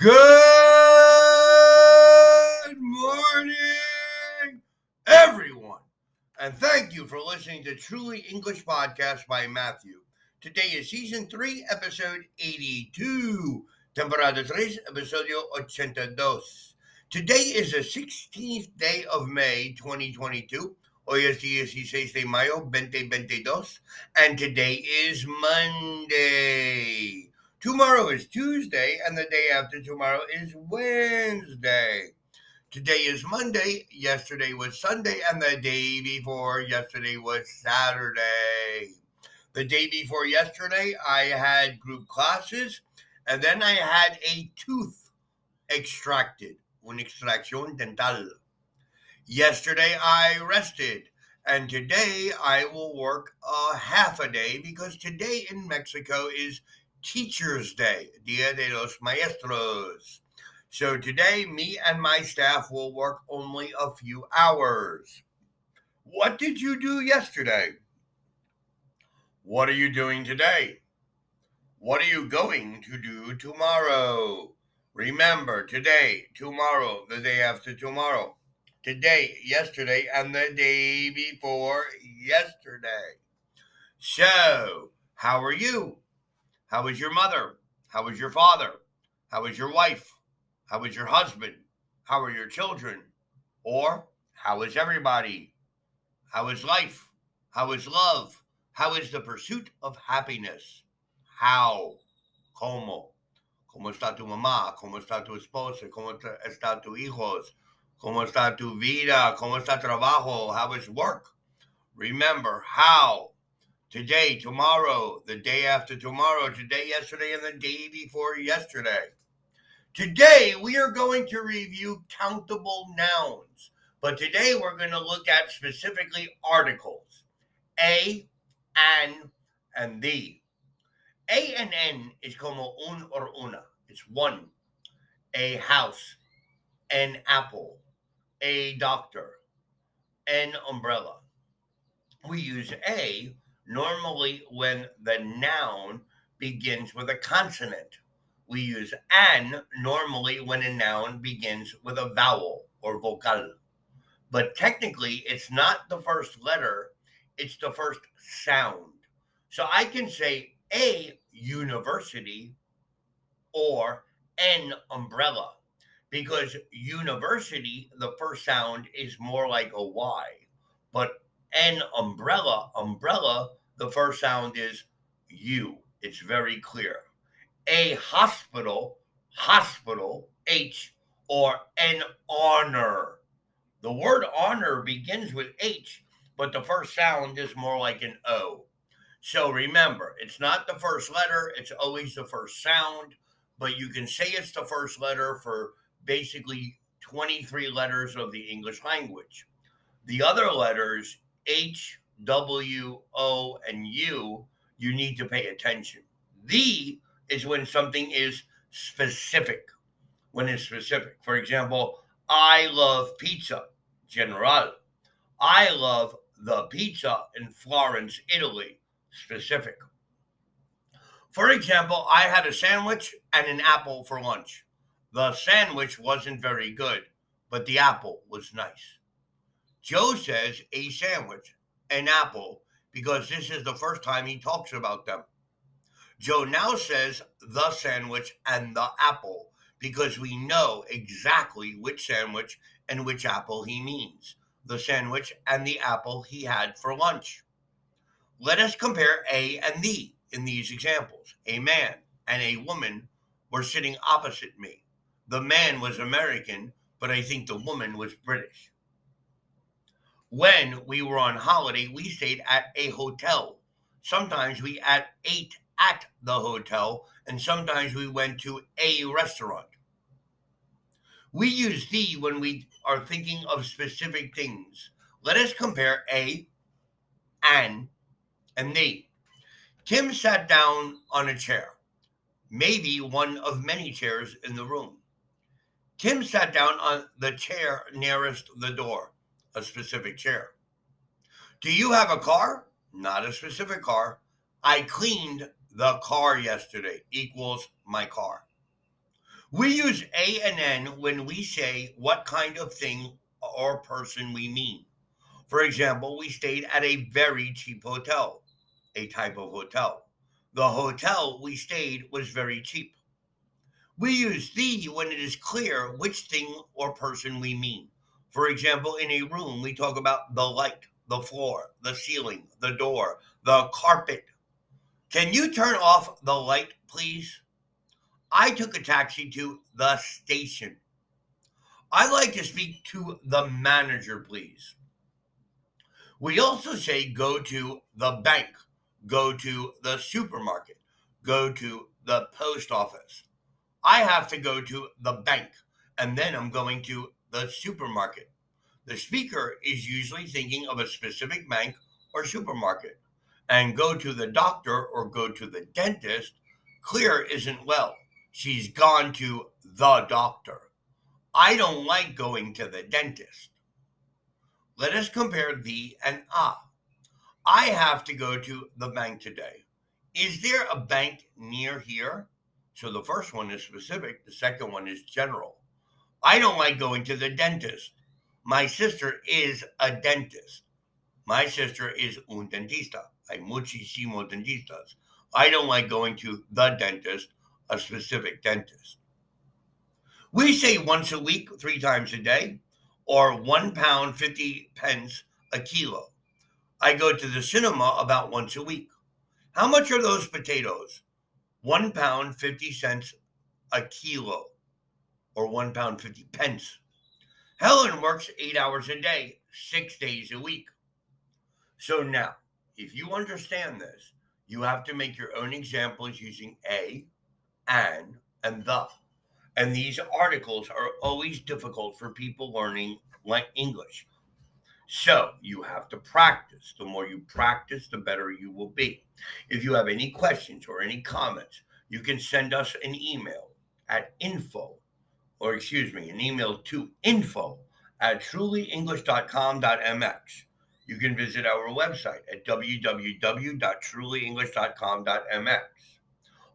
Good morning, everyone, and thank you for listening to Truly English Podcast by Matthew. Today is season 3, episode 82, temporada 3, episodio 82. Today is the 16th day of May 2022. Hoy es 16 de mayo 2022, and today is Monday. Tomorrow is Tuesday, and the day after tomorrow is Wednesday. Today is Monday, yesterday was Sunday, and the day before yesterday was Saturday. The day before yesterday, I had group classes, and then I had a tooth extracted, una extracción dental. Yesterday, I rested, and today I will work a half a day because today in Mexico is Teacher's Day, Dia de los Maestros. So today, me and my staff will work only a few hours. What did you do yesterday? What are you doing today? What are you going to do tomorrow? Remember, today, tomorrow, the day after tomorrow, today, yesterday, and the day before yesterday. So, how are you? How is your mother? How is your father? How is your wife? How is your husband? How are your children? Or how is everybody? How is life? How is love? How is the pursuit of happiness? How? ¿Cómo? ¿Cómo está tu mamá? ¿Cómo está tu esposa? ¿Cómo está tu hijos? ¿Cómo está tu vida? ¿Cómo está trabajo? How is work? Remember, how? Today, tomorrow, the day after tomorrow, today, yesterday, and the day before yesterday. Today, we are going to review countable nouns, but today we're going to look at specifically articles a, an, and the. A and N is como un or una, it's one. A house, an apple, a doctor, an umbrella. We use A normally when the noun begins with a consonant. We use an normally when a noun begins with a vowel or vocal. But technically, it's not the first letter, it's the first sound. So I can say a university or an umbrella because university, the first sound is more like a Y. But an umbrella, umbrella, the first sound is U. It's very clear. A hospital, hospital, H, or an honor. The word honor begins with H, but the first sound is more like an O. So remember, it's not the first letter, it's always the first sound, but you can say it's the first letter for basically 23 letters of the English language. The other letters, H, W, O, and U, you need to pay attention. The is when something is specific. When it's specific. For example, I love pizza, general. I love the pizza in Florence, Italy, specific. For example, I had a sandwich and an apple for lunch. The sandwich wasn't very good, but the apple was nice. Joe says a sandwich and apple because this is the first time he talks about them. Joe now says the sandwich and the apple because we know exactly which sandwich and which apple he means. The sandwich and the apple he had for lunch. Let us compare A and the in these examples. A man and a woman were sitting opposite me. The man was American, but I think the woman was British when we were on holiday, we stayed at a hotel. Sometimes we at, ate at the hotel, and sometimes we went to a restaurant. We use the when we are thinking of specific things. Let us compare a, an, and the. Tim sat down on a chair, maybe one of many chairs in the room. Tim sat down on the chair nearest the door a specific chair. Do you have a car? Not a specific car. I cleaned the car yesterday equals my car. We use A and N when we say what kind of thing or person we mean. For example, we stayed at a very cheap hotel, a type of hotel. The hotel we stayed was very cheap. We use the when it is clear which thing or person we mean. For example, in a room, we talk about the light, the floor, the ceiling, the door, the carpet. Can you turn off the light, please? I took a taxi to the station. I'd like to speak to the manager, please. We also say go to the bank, go to the supermarket, go to the post office. I have to go to the bank and then I'm going to the supermarket. The speaker is usually thinking of a specific bank or supermarket. And go to the doctor or go to the dentist, clear isn't well. She's gone to the doctor. I don't like going to the dentist. Let us compare the and ah. I have to go to the bank today. Is there a bank near here? So the first one is specific, the second one is general. I don't like going to the dentist. My sister is a dentist. My sister is un dentista. Hay muchísimos dentistas. I don't like going to the dentist, a specific dentist. We say once a week, three times a day, or one pound, 50 pence a kilo. I go to the cinema about once a week. How much are those potatoes? One pound, 50 cents a kilo, or one pound, 50 pence. Helen works eight hours a day, six days a week. So now, if you understand this, you have to make your own examples using a, an, and the. And these articles are always difficult for people learning like English. So you have to practice. The more you practice, the better you will be. If you have any questions or any comments, you can send us an email at info, or excuse me, an email to info at trulyenglish.com.mx. You can visit our website at www.trulyenglish.com.mx.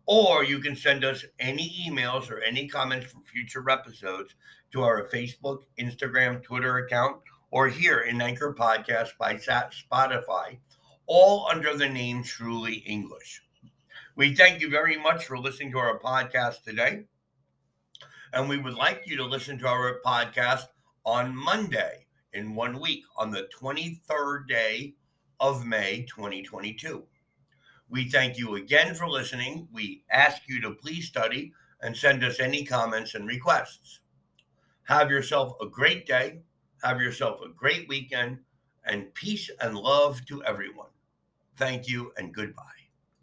Or you can send us any emails or any comments for future episodes to our Facebook, Instagram, Twitter account, or here in Anchor Podcast by Spotify, all under the name Truly English. We thank you very much for listening to our podcast today. And we would like you to listen to our podcast on Monday in one week on the 23rd day of May 2022. We thank you again for listening. We ask you to please study and send us any comments and requests. Have yourself a great day. Have yourself a great weekend and peace and love to everyone. Thank you and goodbye.